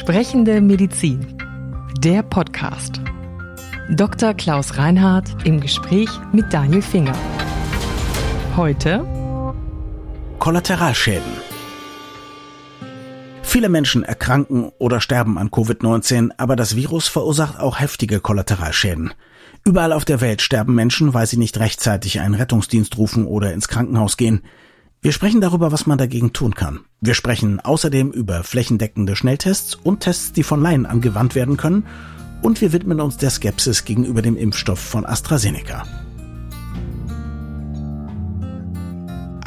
Sprechende Medizin. Der Podcast. Dr. Klaus Reinhardt im Gespräch mit Daniel Finger. Heute Kollateralschäden. Viele Menschen erkranken oder sterben an Covid-19, aber das Virus verursacht auch heftige Kollateralschäden. Überall auf der Welt sterben Menschen, weil sie nicht rechtzeitig einen Rettungsdienst rufen oder ins Krankenhaus gehen. Wir sprechen darüber, was man dagegen tun kann. Wir sprechen außerdem über flächendeckende Schnelltests und Tests, die von Laien angewandt werden können. Und wir widmen uns der Skepsis gegenüber dem Impfstoff von AstraZeneca.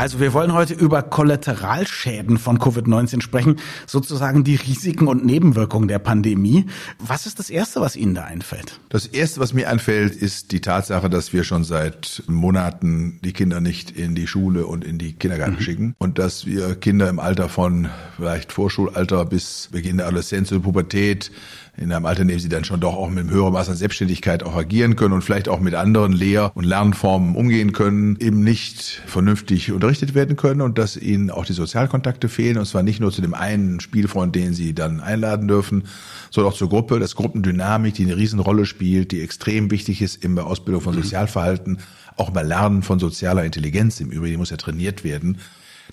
Also wir wollen heute über Kollateralschäden von Covid-19 sprechen, sozusagen die Risiken und Nebenwirkungen der Pandemie. Was ist das Erste, was Ihnen da einfällt? Das Erste, was mir einfällt, ist die Tatsache, dass wir schon seit Monaten die Kinder nicht in die Schule und in die Kindergarten mhm. schicken und dass wir Kinder im Alter von vielleicht Vorschulalter bis Beginn der Adoleszenz und Pubertät in einem Alter, in dem sie dann schon doch auch mit einem höheren Maß an Selbstständigkeit auch agieren können und vielleicht auch mit anderen Lehr- und Lernformen umgehen können, eben nicht vernünftig unterrichtet werden können und dass ihnen auch die Sozialkontakte fehlen und zwar nicht nur zu dem einen Spielfreund, den sie dann einladen dürfen, sondern auch zur Gruppe, das Gruppendynamik, die eine Riesenrolle spielt, die extrem wichtig ist in der Ausbildung von Sozialverhalten, auch beim Lernen von sozialer Intelligenz im Übrigen muss ja trainiert werden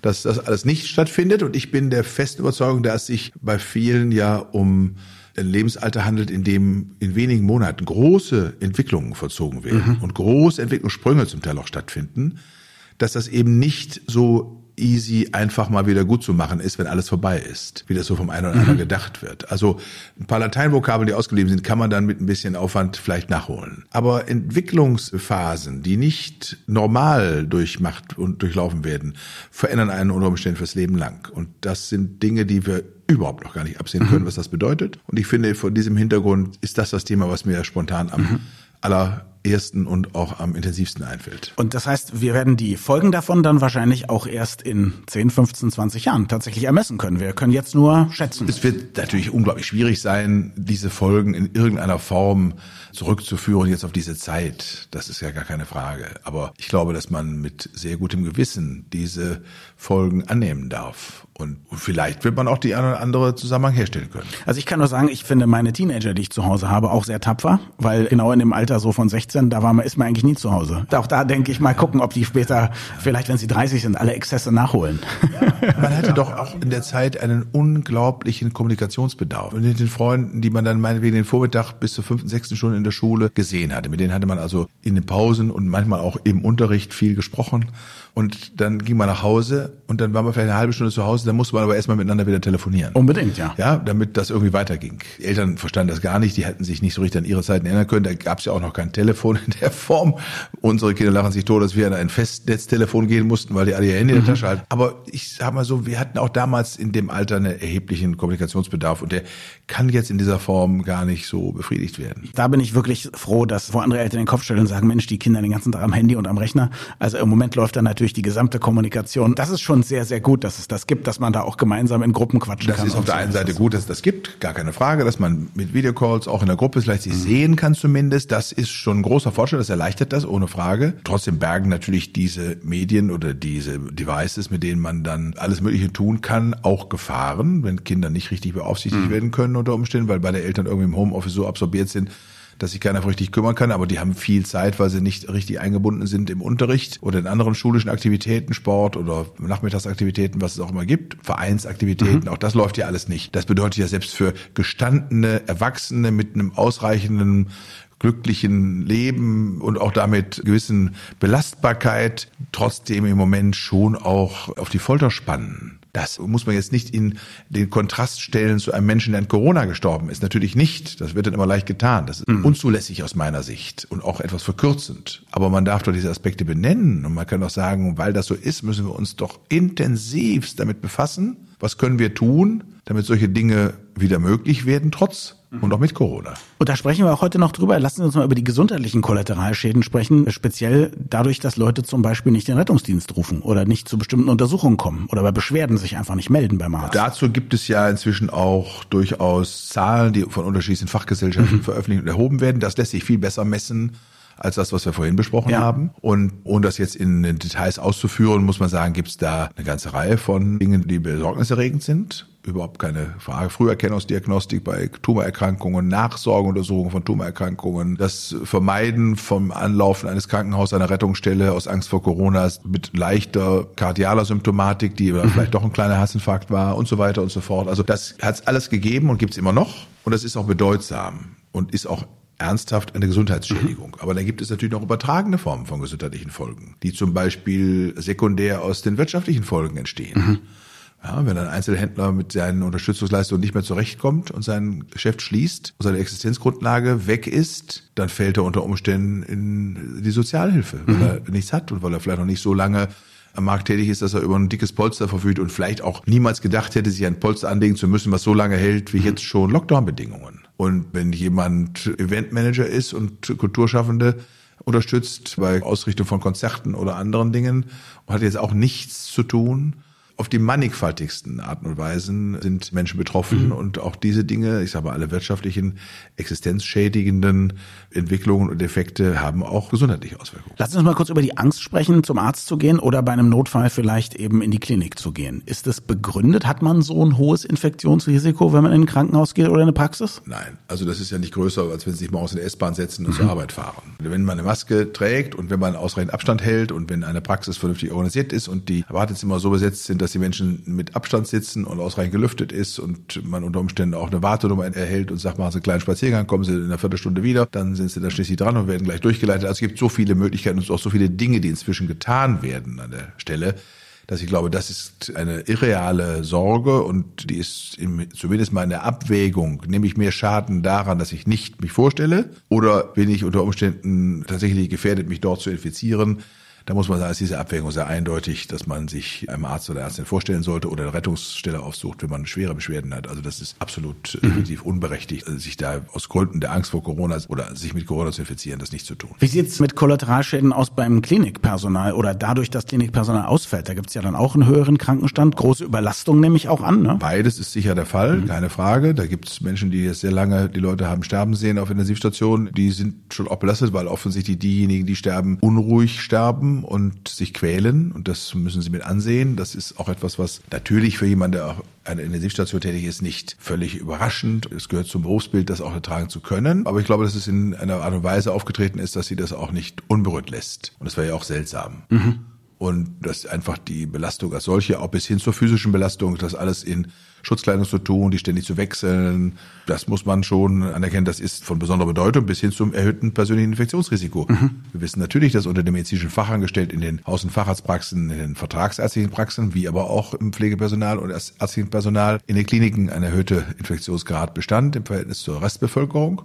dass das alles nicht stattfindet. Und ich bin der festen Überzeugung, dass sich bei vielen ja um Lebensalter handelt, in dem in wenigen Monaten große Entwicklungen vollzogen werden mhm. und große Entwicklungssprünge zum Teil auch stattfinden, dass das eben nicht so easy einfach mal wieder gut zu machen ist, wenn alles vorbei ist, wie das so vom einen oder anderen mhm. gedacht wird. Also ein paar Lateinvokabeln, die ausgeblieben sind, kann man dann mit ein bisschen Aufwand vielleicht nachholen. Aber Entwicklungsphasen, die nicht normal durchmacht und durchlaufen werden, verändern einen unter Umständen fürs Leben lang. Und das sind Dinge, die wir überhaupt noch gar nicht absehen können, mhm. was das bedeutet. Und ich finde, vor diesem Hintergrund ist das das Thema, was mir spontan am mhm. aller ersten und auch am intensivsten einfällt. Und das heißt, wir werden die Folgen davon dann wahrscheinlich auch erst in 10, 15, 20 Jahren tatsächlich ermessen können. Wir können jetzt nur schätzen. Es wird natürlich unglaublich schwierig sein, diese Folgen in irgendeiner Form zurückzuführen jetzt auf diese Zeit. Das ist ja gar keine Frage. Aber ich glaube, dass man mit sehr gutem Gewissen diese Folgen annehmen darf. Und vielleicht wird man auch die eine oder andere Zusammenhang herstellen können. Also ich kann nur sagen, ich finde meine Teenager, die ich zu Hause habe, auch sehr tapfer, weil genau in dem Alter so von 16, da war man, ist man eigentlich nie zu Hause. Auch da denke ich mal gucken, ob die später, vielleicht wenn sie 30 sind, alle Exzesse nachholen. Ja, man hatte doch auch in der Zeit einen unglaublichen Kommunikationsbedarf. Und mit den Freunden, die man dann meinetwegen den Vormittag bis zur fünften, sechsten Stunde in der Schule gesehen hatte. Mit denen hatte man also in den Pausen und manchmal auch im Unterricht viel gesprochen. Und dann ging man nach Hause und dann war man vielleicht eine halbe Stunde zu Hause, dann musste man aber erstmal miteinander wieder telefonieren. Unbedingt, ja. Ja, damit das irgendwie weiterging. Die Eltern verstanden das gar nicht, die hätten sich nicht so richtig an ihre Zeiten erinnern können. Da gab es ja auch noch kein Telefon in der Form. Unsere Kinder lachen sich tot, dass wir an ein Festnetztelefon gehen mussten, weil die alle ihr Handy in der mhm. Tasche hatten. Aber ich sag mal so, wir hatten auch damals in dem Alter einen erheblichen Kommunikationsbedarf und der kann jetzt in dieser Form gar nicht so befriedigt werden. Da bin ich wirklich froh, dass wo andere Eltern den Kopf stellen und sagen, Mensch, die Kinder den ganzen Tag am Handy und am Rechner. Also im Moment läuft dann natürlich die gesamte Kommunikation. Das ist schon sehr, sehr gut, dass es das gibt, dass man da auch gemeinsam in Gruppen quatschen das kann. Das ist auf der einen Seite gut, dass es das gibt, gar keine Frage, dass man mit Videocalls auch in der Gruppe vielleicht sich mhm. sehen kann zumindest. Das ist schon großer Fortschritt, das erleichtert das, ohne Frage. Trotzdem bergen natürlich diese Medien oder diese Devices, mit denen man dann alles Mögliche tun kann, auch Gefahren, wenn Kinder nicht richtig beaufsichtigt mhm. werden können unter Umständen, weil beide Eltern irgendwie im Homeoffice so absorbiert sind, dass sich keiner richtig kümmern kann, aber die haben viel Zeit, weil sie nicht richtig eingebunden sind im Unterricht oder in anderen schulischen Aktivitäten, Sport oder Nachmittagsaktivitäten, was es auch immer gibt, Vereinsaktivitäten, mhm. auch das läuft ja alles nicht. Das bedeutet ja selbst für gestandene Erwachsene mit einem ausreichenden glücklichen Leben und auch damit gewissen Belastbarkeit trotzdem im Moment schon auch auf die Folter spannen. Das muss man jetzt nicht in den Kontrast stellen zu einem Menschen, der an Corona gestorben ist. Natürlich nicht. Das wird dann immer leicht getan. Das ist mhm. unzulässig aus meiner Sicht und auch etwas verkürzend. Aber man darf doch diese Aspekte benennen und man kann doch sagen, weil das so ist, müssen wir uns doch intensivst damit befassen. Was können wir tun, damit solche Dinge wieder möglich werden, trotz und auch mit Corona. Und da sprechen wir auch heute noch drüber. Lassen Sie uns mal über die gesundheitlichen Kollateralschäden sprechen. Speziell dadurch, dass Leute zum Beispiel nicht den Rettungsdienst rufen oder nicht zu bestimmten Untersuchungen kommen oder bei Beschwerden sich einfach nicht melden beim Arzt. Dazu gibt es ja inzwischen auch durchaus Zahlen, die von unterschiedlichen Fachgesellschaften mhm. veröffentlicht und erhoben werden. Das lässt sich viel besser messen als das, was wir vorhin besprochen ja. haben. Und ohne das jetzt in Details auszuführen, muss man sagen, gibt es da eine ganze Reihe von Dingen, die besorgniserregend sind. Überhaupt keine Frage. Früherkennungsdiagnostik bei Tumorerkrankungen, Nachsorgeuntersuchungen von Tumorerkrankungen, das Vermeiden vom Anlaufen eines Krankenhauses, einer Rettungsstelle aus Angst vor Corona mit leichter kardialer Symptomatik, die mhm. vielleicht doch ein kleiner Herzinfarkt war und so weiter und so fort. Also das hat es alles gegeben und gibt es immer noch und das ist auch bedeutsam und ist auch ernsthaft eine Gesundheitsschädigung. Aber dann gibt es natürlich noch übertragene Formen von gesundheitlichen Folgen, die zum Beispiel sekundär aus den wirtschaftlichen Folgen entstehen. Mhm. Ja, wenn ein Einzelhändler mit seinen Unterstützungsleistungen nicht mehr zurechtkommt und sein Geschäft schließt und seine Existenzgrundlage weg ist, dann fällt er unter Umständen in die Sozialhilfe, weil mhm. er nichts hat und weil er vielleicht noch nicht so lange am Markt tätig ist, dass er über ein dickes Polster verfügt und vielleicht auch niemals gedacht hätte, sich ein Polster anlegen zu müssen, was so lange hält wie mhm. jetzt schon Lockdown-Bedingungen. Und wenn jemand Eventmanager ist und Kulturschaffende unterstützt bei Ausrichtung von Konzerten oder anderen Dingen und hat jetzt auch nichts zu tun, auf die mannigfaltigsten Arten und Weisen sind Menschen betroffen mhm. und auch diese Dinge, ich sage mal, alle wirtschaftlichen, existenzschädigenden Entwicklungen und Effekte haben auch gesundheitliche Auswirkungen. Lass uns mal kurz über die Angst sprechen, zum Arzt zu gehen oder bei einem Notfall vielleicht eben in die Klinik zu gehen. Ist das begründet? Hat man so ein hohes Infektionsrisiko, wenn man in ein Krankenhaus geht oder in eine Praxis? Nein, also das ist ja nicht größer, als wenn Sie sich morgens in der S-Bahn setzen und mhm. zur Arbeit fahren. Wenn man eine Maske trägt und wenn man ausreichend Abstand hält und wenn eine Praxis vernünftig organisiert ist und die Wartezimmer so besetzt sind, dass dass die Menschen mit Abstand sitzen und ausreichend gelüftet ist und man unter Umständen auch eine Wartenummer erhält und sagt, machen Sie einen kleinen Spaziergang, kommen Sie in einer Viertelstunde wieder, dann sind Sie da schließlich dran und werden gleich durchgeleitet. Also es gibt so viele Möglichkeiten und auch so viele Dinge, die inzwischen getan werden an der Stelle, dass ich glaube, das ist eine irreale Sorge und die ist im, zumindest mal in der Abwägung, nehme ich mehr Schaden daran, dass ich nicht mich vorstelle oder bin ich unter Umständen tatsächlich gefährdet, mich dort zu infizieren da muss man sagen, ist diese Abwägung sehr eindeutig, dass man sich einem Arzt oder Ärztin vorstellen sollte oder eine Rettungsstelle aufsucht, wenn man schwere Beschwerden hat. Also das ist absolut äh, mhm. unberechtigt, also sich da aus Gründen der Angst vor Corona oder sich mit Corona zu infizieren, das nicht zu tun. Wie sieht's mit Kollateralschäden aus beim Klinikpersonal oder dadurch, dass Klinikpersonal ausfällt? Da gibt's ja dann auch einen höheren Krankenstand, große Überlastung nehme ich auch an. Ne? Beides ist sicher der Fall, mhm. keine Frage. Da gibt's Menschen, die jetzt sehr lange die Leute haben sterben sehen auf Intensivstationen. Die sind schon auch belastet, weil offensichtlich diejenigen, die sterben, unruhig sterben und sich quälen. Und das müssen Sie mit ansehen. Das ist auch etwas, was natürlich für jemanden, der auch eine Intensivstation tätig ist, nicht völlig überraschend. Es gehört zum Berufsbild, das auch ertragen zu können. Aber ich glaube, dass es in einer Art und Weise aufgetreten ist, dass sie das auch nicht unberührt lässt. Und das wäre ja auch seltsam. Mhm. Und dass einfach die Belastung als solche, auch bis hin zur physischen Belastung, das alles in Schutzkleidung zu tun, die ständig zu wechseln. Das muss man schon anerkennen. Das ist von besonderer Bedeutung bis hin zum erhöhten persönlichen Infektionsrisiko. Mhm. Wir wissen natürlich, dass unter den medizinischen Fachangestellten in den Haus- und Facharztpraxen, in den vertragsärztlichen Praxen, wie aber auch im Pflegepersonal und ärztlichen Personal in den Kliniken ein erhöhter Infektionsgrad bestand im Verhältnis zur Restbevölkerung.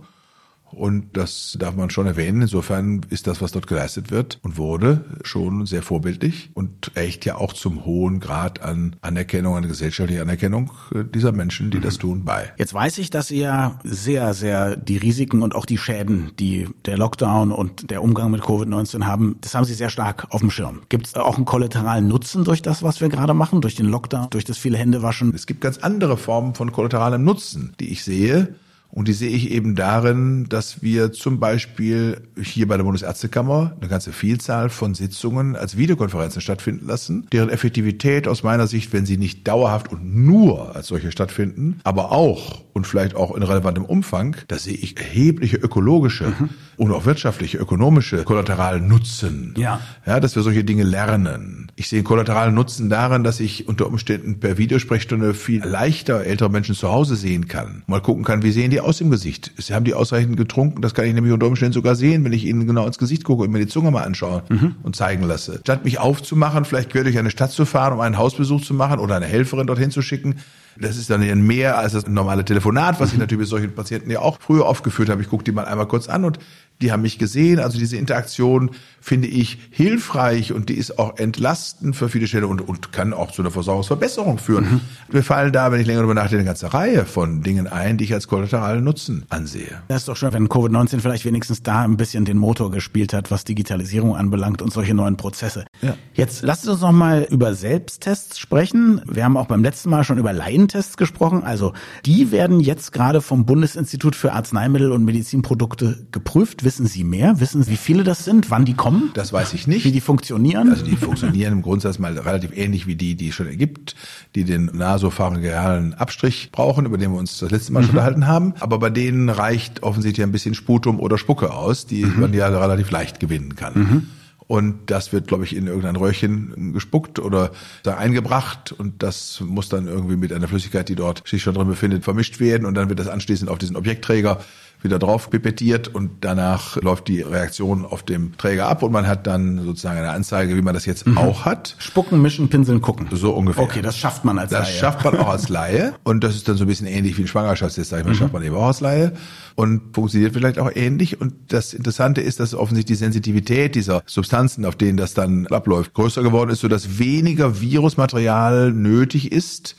Und das darf man schon erwähnen. Insofern ist das, was dort geleistet wird und wurde, schon sehr vorbildlich und echt ja auch zum hohen Grad an Anerkennung, an gesellschaftlicher Anerkennung dieser Menschen, die das tun, bei. Jetzt weiß ich, dass ihr sehr, sehr die Risiken und auch die Schäden, die der Lockdown und der Umgang mit Covid-19 haben, das haben Sie sehr stark auf dem Schirm. Gibt es auch einen kollateralen Nutzen durch das, was wir gerade machen, durch den Lockdown, durch das viele Händewaschen? Es gibt ganz andere Formen von kollateralem Nutzen, die ich sehe und die sehe ich eben darin, dass wir zum Beispiel hier bei der Bundesärztekammer eine ganze Vielzahl von Sitzungen als Videokonferenzen stattfinden lassen, deren Effektivität aus meiner Sicht, wenn sie nicht dauerhaft und nur als solche stattfinden, aber auch und vielleicht auch in relevantem Umfang, da sehe ich erhebliche ökologische mhm. und auch wirtschaftliche, ökonomische kollateralen Nutzen. Ja. ja, dass wir solche Dinge lernen. Ich sehe einen kollateralen Nutzen darin, dass ich unter Umständen per Videosprechstunde viel leichter ältere Menschen zu Hause sehen kann. Mal gucken kann, wie sehen die aus im Gesicht. Sie haben die ausreichend getrunken. Das kann ich nämlich unter Umständen sogar sehen, wenn ich ihnen genau ins Gesicht gucke und mir die Zunge mal anschaue mhm. und zeigen lasse. Statt mich aufzumachen, vielleicht quer durch eine Stadt zu fahren, um einen Hausbesuch zu machen oder eine Helferin dorthin zu schicken, das ist dann mehr als das normale Telefonat, was ich natürlich mit solchen Patienten ja auch früher aufgeführt habe. Ich gucke die mal einmal kurz an und die haben mich gesehen. Also diese Interaktion finde ich hilfreich und die ist auch entlastend für viele Stellen und, und kann auch zu einer Versorgungsverbesserung führen. Mhm. Mir fallen da, wenn ich länger darüber nachdenke, eine ganze Reihe von Dingen ein, die ich als kollateralen Nutzen ansehe. Das ist doch schön, wenn Covid-19 vielleicht wenigstens da ein bisschen den Motor gespielt hat, was Digitalisierung anbelangt und solche neuen Prozesse. Ja. Jetzt lasst uns noch mal über Selbsttests sprechen. Wir haben auch beim letzten Mal schon über Laien Gentests gesprochen. Also die werden jetzt gerade vom Bundesinstitut für Arzneimittel und Medizinprodukte geprüft. Wissen Sie mehr? Wissen Sie, wie viele das sind? Wann die kommen? Das weiß ich nicht. Wie die funktionieren? Also die funktionieren im Grundsatz mal relativ ähnlich wie die, die es schon ergibt, die den nasopharyngealen Abstrich brauchen, über den wir uns das letzte Mal mhm. schon unterhalten haben. Aber bei denen reicht offensichtlich ein bisschen Sputum oder Spucke aus, die mhm. man ja relativ leicht gewinnen kann. Mhm. Und das wird, glaube ich, in irgendein Röhrchen gespuckt oder da eingebracht und das muss dann irgendwie mit einer Flüssigkeit, die dort sich schon drin befindet, vermischt werden und dann wird das anschließend auf diesen Objektträger wieder drauf pipettiert und danach läuft die Reaktion auf dem Träger ab und man hat dann sozusagen eine Anzeige, wie man das jetzt mhm. auch hat. Spucken, mischen, pinseln, gucken. So ungefähr. Okay, das schafft man als das Laie. Das schafft man auch als Laie und das ist dann so ein bisschen ähnlich wie ein Schwangerschaftstest, sag ich mal, mhm. schafft man eben auch als Laie und funktioniert vielleicht auch ähnlich und das Interessante ist, dass offensichtlich die Sensitivität dieser Substanzen, auf denen das dann abläuft, größer geworden ist, sodass weniger Virusmaterial nötig ist,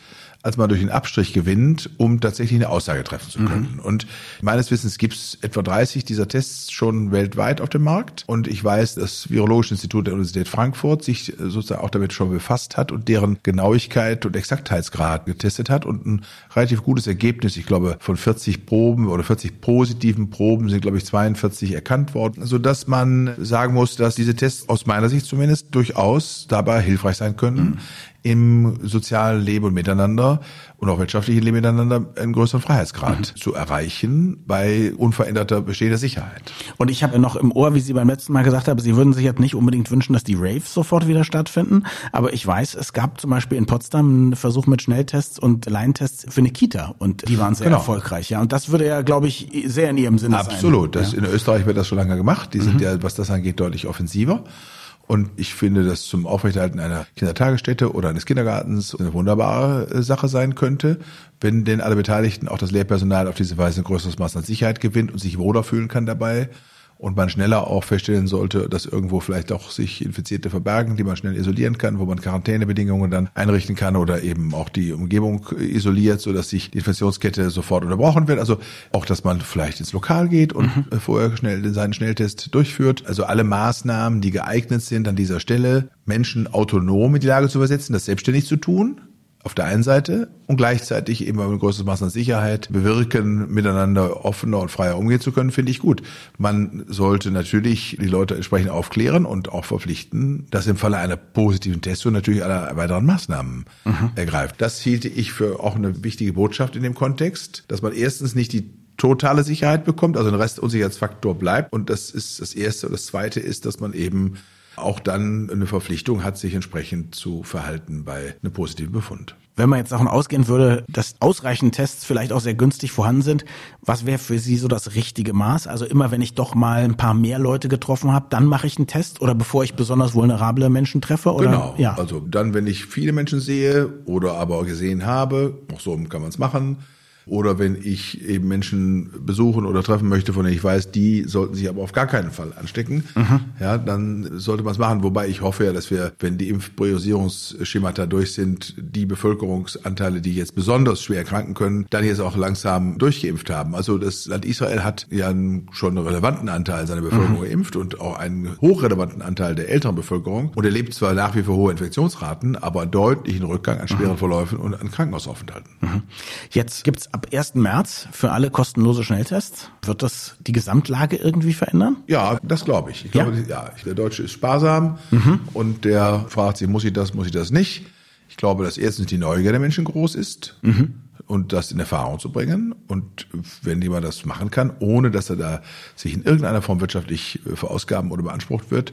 als man durch den Abstrich gewinnt, um tatsächlich eine Aussage treffen zu können. Mhm. Und meines Wissens gibt es etwa 30 dieser Tests schon weltweit auf dem Markt. Und ich weiß, das Virologische Institut der Universität Frankfurt sich sozusagen auch damit schon befasst hat und deren Genauigkeit und Exaktheitsgrad getestet hat und ein relativ gutes Ergebnis, ich glaube, von 40 Proben oder 40 positiven Proben sind, glaube ich, 42 erkannt worden, sodass man sagen muss, dass diese Tests aus meiner Sicht zumindest durchaus dabei hilfreich sein können, mhm im sozialen Leben und Miteinander und auch wirtschaftlichen Leben miteinander einen größeren Freiheitsgrad mhm. zu erreichen bei unveränderter bestehender Sicherheit. Und ich habe noch im Ohr, wie Sie beim letzten Mal gesagt haben, Sie würden sich jetzt nicht unbedingt wünschen, dass die Raves sofort wieder stattfinden. Aber ich weiß, es gab zum Beispiel in Potsdam einen Versuch mit Schnelltests und Laientests für eine Kita und die waren sehr genau. erfolgreich. Ja, und das würde ja, glaube ich, sehr in Ihrem Sinne Absolut. sein. Absolut. Ja. In Österreich wird das schon lange gemacht. Die sind mhm. ja, was das angeht, deutlich offensiver. Und ich finde, dass zum Aufrechterhalten einer Kindertagesstätte oder eines Kindergartens eine wunderbare äh, Sache sein könnte, wenn denn alle Beteiligten, auch das Lehrpersonal, auf diese Weise ein größeres Maß an Sicherheit gewinnt und sich wohler fühlen kann dabei und man schneller auch feststellen sollte, dass irgendwo vielleicht auch sich Infizierte verbergen, die man schnell isolieren kann, wo man Quarantänebedingungen dann einrichten kann oder eben auch die Umgebung isoliert, so dass sich die Infektionskette sofort unterbrochen wird. Also auch, dass man vielleicht ins Lokal geht und mhm. vorher schnell seinen Schnelltest durchführt. Also alle Maßnahmen, die geeignet sind, an dieser Stelle Menschen autonom in die Lage zu versetzen, das selbstständig zu tun, auf der einen Seite und gleichzeitig eben ein größeres Maß an Sicherheit bewirken, miteinander offener und freier umgehen zu können, finde ich gut. Man sollte natürlich die Leute entsprechend aufklären und auch verpflichten, dass im Falle einer positiven Testung natürlich alle weiteren Maßnahmen mhm. ergreift. Das hielte ich für auch eine wichtige Botschaft in dem Kontext, dass man erstens nicht die totale Sicherheit bekommt, also ein Restunsicherheitsfaktor bleibt. Und das ist das Erste. Und das Zweite ist, dass man eben auch dann eine Verpflichtung hat, sich entsprechend zu verhalten bei einem positiven Befund. Wenn man jetzt davon ausgehen würde, dass ausreichend Tests vielleicht auch sehr günstig vorhanden sind, was wäre für Sie so das richtige Maß? Also immer, wenn ich doch mal ein paar mehr Leute getroffen habe, dann mache ich einen Test oder bevor ich besonders vulnerable Menschen treffe? Oder? Genau. Ja. Also dann, wenn ich viele Menschen sehe oder aber gesehen habe, auch so kann man es machen, oder wenn ich eben Menschen besuchen oder treffen möchte, von denen ich weiß, die sollten sich aber auf gar keinen Fall anstecken, mhm. ja, dann sollte man es machen. Wobei ich hoffe ja, dass wir, wenn die Impfpriorisierungsschemata durch sind, die Bevölkerungsanteile, die jetzt besonders schwer erkranken können, dann jetzt auch langsam durchgeimpft haben. Also das Land Israel hat ja schon einen relevanten Anteil seiner Bevölkerung mhm. geimpft und auch einen hochrelevanten Anteil der älteren Bevölkerung und erlebt zwar nach wie vor hohe Infektionsraten, aber deutlichen Rückgang an schweren mhm. Verläufen und an Krankenhausaufenthalten. Mhm. Jetzt gibt's ab 1. März für alle kostenlose Schnelltests. Wird das die Gesamtlage irgendwie verändern? Ja, das glaube ich. Ich glaube, ja? ja, der Deutsche ist sparsam mhm. und der fragt sich, muss ich das, muss ich das nicht? Ich glaube, dass erstens die Neugier der Menschen groß ist. Mhm und das in Erfahrung zu bringen. Und wenn jemand das machen kann, ohne dass er da sich in irgendeiner Form wirtschaftlich äh, verausgaben oder beansprucht wird,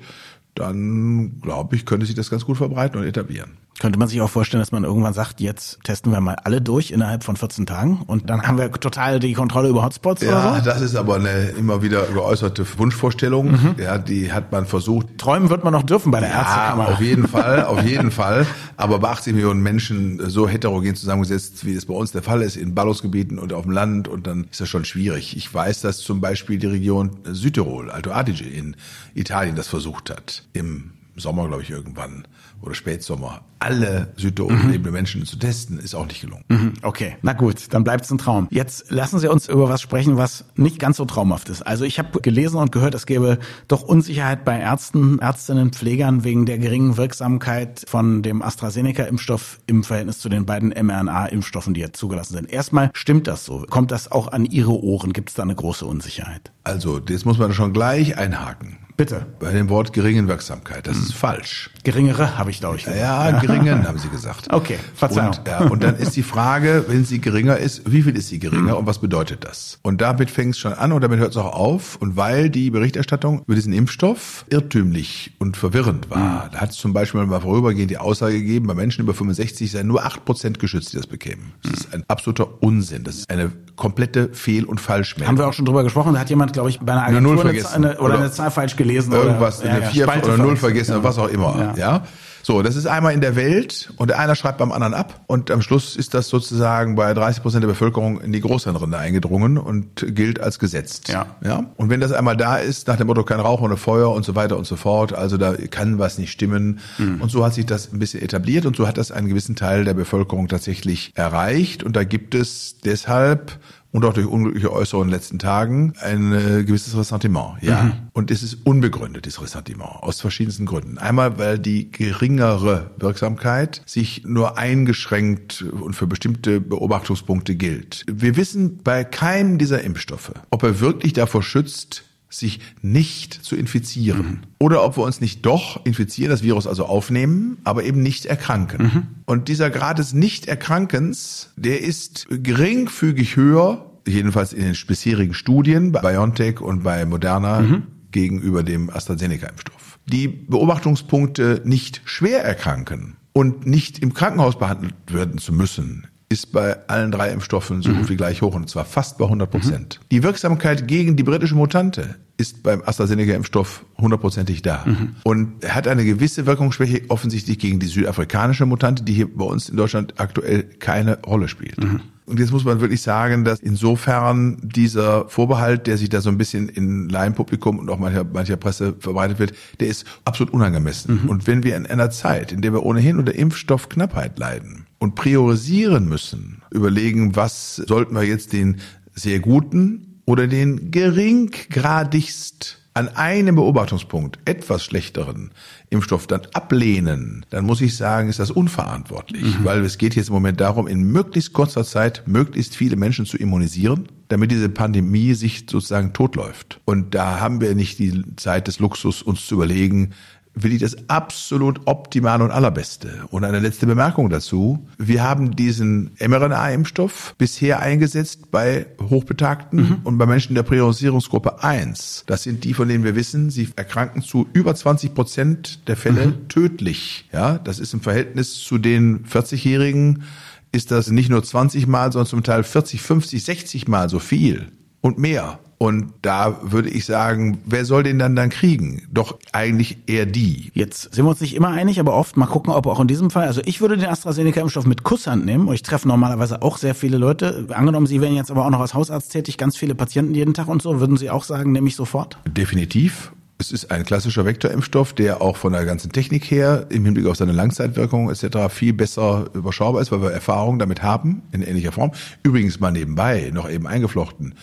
dann glaube ich, könnte sich das ganz gut verbreiten und etablieren. Könnte man sich auch vorstellen, dass man irgendwann sagt, jetzt testen wir mal alle durch innerhalb von 14 Tagen und dann haben wir total die Kontrolle über Hotspots ja, oder so? das ist aber eine immer wieder geäußerte Wunschvorstellung. Mhm. Ja, die hat man versucht. Träumen wird man noch dürfen bei der ja, Ärztekammer. auf jeden Fall, auf jeden Fall. Aber bei 80 Millionen Menschen so heterogen zusammengesetzt, wie es bei uns der Fall ist, in Ballungsgebieten und auf dem Land und dann ist das schon schwierig. Ich weiß, dass zum Beispiel die Region Südtirol, Alto Adige in Italien das versucht hat. Im Sommer, glaube ich, irgendwann oder Spätsommer alle Südtirol lebende Menschen zu testen, ist auch nicht gelungen. Mhm, Okay, na gut, dann bleibt es ein Traum. Jetzt lassen Sie uns über was sprechen, was nicht ganz so traumhaft ist. Also ich habe gelesen und gehört, es gäbe doch Unsicherheit bei Ärzten, Ärztinnen, Pflegern wegen der geringen Wirksamkeit von dem AstraZeneca-Impfstoff im Verhältnis zu den beiden mRNA-Impfstoffen, die jetzt zugelassen sind. Erstmal, stimmt das so? Kommt das auch an Ihre Ohren? Gibt es da eine große Unsicherheit? Also, das muss man schon gleich einhaken. Bitte. Bei dem Wort geringen Wirksamkeit, das ist falsch. Geringere habe ich, glaube ich. gesagt. Ja, geringen, haben Sie gesagt. Okay, Verzeihung. Und, ja, und dann ist die Frage, wenn sie geringer ist, wie viel ist sie geringer und was bedeutet das? Und damit fängt es schon an und damit hört es auch auf. Und weil die Berichterstattung über diesen Impfstoff irrtümlich und verwirrend war, da hat es zum Beispiel mal vorübergehend die Aussage gegeben, bei Menschen über 65 seien nur 8% geschützt, die das bekämen. Das ist ein absoluter Unsinn. Das ist eine komplette Fehl- und Falschmeldung. Haben wir auch schon drüber gesprochen. Da hat jemand, glaube ich, bei einer Eine Agentur Null eine, vergessen. eine, oder, Oder eine Zahl falsch gelesen. irgendwas, oder, eine Spalte oder null verwechselt. vergessen, was auch immer. Ja. Ja. So, das ist einmal in der Welt und der einer schreibt beim anderen ab und am Schluss ist das sozusagen bei 30 Prozent der Bevölkerung in die Großhirnrinde eingedrungen und gilt als gesetzt. Ja. ja. Und wenn das einmal da ist, nach dem Motto kein Rauch ohne Feuer und so weiter und so fort, also da kann was nicht stimmen. Mhm. Und so hat sich das ein bisschen etabliert und so hat das einen gewissen Teil der Bevölkerung tatsächlich erreicht und da gibt es deshalb und auch durch unglückliche Äußerungen in den letzten Tagen ein äh, gewisses Ressentiment. Ja. Und es ist unbegründet, dieses Ressentiment, aus verschiedensten Gründen. Einmal, weil die geringere Wirksamkeit sich nur eingeschränkt und für bestimmte Beobachtungspunkte gilt. Wir wissen bei keinem dieser Impfstoffe, ob er wirklich davor schützt, sich nicht zu infizieren. Oder ob wir uns nicht doch infizieren, das Virus also aufnehmen, aber eben nicht erkranken. Und dieser Grad des Nichterkrankens, der ist geringfügig höher, jedenfalls in den bisherigen Studien bei BioNTech und bei Moderna gegenüber dem AstraZeneca-Impfstoff. Die Beobachtungspunkte nicht schwer erkranken und nicht im Krankenhaus behandelt werden zu müssen, ist bei allen drei Impfstoffen so gut wie gleich hoch und zwar fast bei 100 Prozent. Die Wirksamkeit gegen die britische Mutante ist beim AstraZeneca-Impfstoff hundertprozentig da. Und er hat eine gewisse Wirkungsschwäche offensichtlich gegen die südafrikanische Mutante, die hier bei uns in Deutschland aktuell keine Rolle spielt. Und jetzt muss man wirklich sagen, dass insofern dieser Vorbehalt, der sich da so ein bisschen in Laienpublikum und auch mancher, mancher Presse verbreitet wird, der ist absolut unangemessen. Und wenn wir in einer Zeit, in der wir ohnehin unter Impfstoffknappheit leiden und priorisieren müssen, überlegen, was sollten wir jetzt den sehr guten oder den geringgradigst an einem Beobachtungspunkt etwas schlechteren Impfstoff dann ablehnen, dann muss ich sagen, ist das unverantwortlich, weil es geht jetzt im Moment darum, in möglichst kurzer Zeit möglichst viele Menschen zu immunisieren, damit diese Pandemie sich sozusagen totläuft. Und da haben wir nicht die Zeit des Luxus, uns zu überlegen, will ich das absolut optimale und allerbeste. Und eine letzte Bemerkung dazu. Wir haben diesen mRNA-Impfstoff bisher eingesetzt bei Hochbetagten und bei Menschen der Priorisierungsgruppe 1. Das sind die, von denen wir wissen, sie erkranken zu über 20 Prozent der Fälle tödlich. Ja, das ist im Verhältnis zu den 40-Jährigen ist das nicht nur 20 Mal, sondern zum Teil 40, 50, 60 Mal so viel und mehr. Und da würde ich sagen, wer soll den dann dann kriegen? Doch eigentlich eher die. Jetzt sind wir uns nicht immer einig, aber oft mal gucken, ob auch in diesem Fall. Also ich würde den AstraZeneca-Impfstoff mit Kusshand nehmen. Und ich treffe normalerweise auch sehr viele Leute. Angenommen, Sie wären jetzt aber auch noch als Hausarzt tätig, ganz viele Patienten jeden Tag und so. Würden Sie auch sagen, nehme ich sofort? Definitiv. Es ist ein klassischer Vektorimpfstoff, der auch von der ganzen Technik her im Hinblick auf seine Langzeitwirkung etc. viel besser überschaubar ist, weil wir Erfahrung damit haben in ähnlicher Form. Übrigens mal nebenbei noch eben eingeflochten.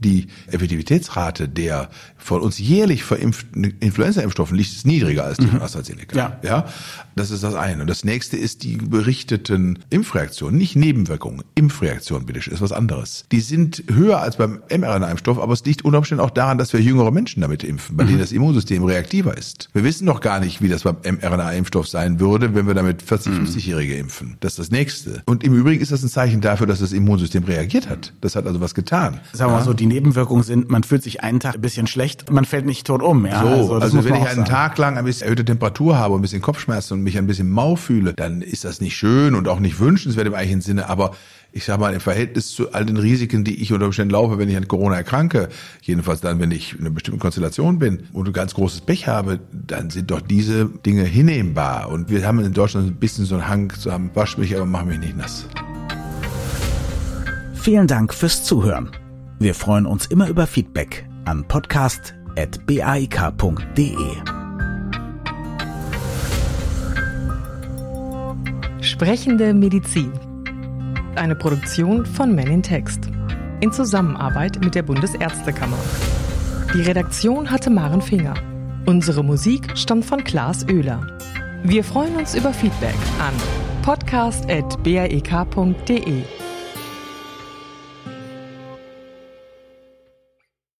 Die Effektivitätsrate der von uns jährlich verimpften Influenza-Impfstoffen liegt niedriger als die von AstraZeneca. Ja. ja, das ist das eine. Und das nächste ist die berichteten Impfreaktionen, nicht Nebenwirkungen. Impfreaktionen, bitteschön, ist was anderes. Die sind höher als beim mRNA-Impfstoff, aber es liegt unter Umständen auch daran, dass wir jüngere Menschen damit impfen, bei denen das Immunsystem reaktiver ist. Wir wissen noch gar nicht, wie das beim mRNA-Impfstoff sein würde, wenn wir damit 40, 50-Jährige impfen. Das ist das nächste. Und im Übrigen ist das ein Zeichen dafür, dass das Immunsystem reagiert hat. Das hat also was getan. Sagen wir mal so, die Nebenwirkungen sind, man fühlt sich einen Tag ein bisschen schlecht, man fällt nicht tot um. Ja? So, also, muss wenn ich einen sagen. Tag lang ein bisschen erhöhte Temperatur habe und ein bisschen Kopfschmerzen und mich ein bisschen mau fühle, dann ist das nicht schön und auch nicht wünschenswert im eigentlichen Sinne, aber ich sag mal, im Verhältnis zu all den Risiken, die ich unter Umständen laufe, wenn ich an Corona erkranke, jedenfalls dann, wenn ich in einer bestimmten Konstellation bin und ein ganz großes Pech habe, dann sind doch diese Dinge hinnehmbar. Und wir haben in Deutschland ein bisschen so einen Hang zu haben, wasch mich, aber mach mich nicht nass. Vielen Dank fürs Zuhören. Wir freuen uns immer über Feedback an podcast.baik.de. Sprechende Medizin. Eine Produktion von Men in Text. In Zusammenarbeit mit der Bundesärztekammer. Die Redaktion hatte Maren Finger. Unsere Musik stammt von Klaas Oehler. Wir freuen uns über Feedback an podcast.baek.de.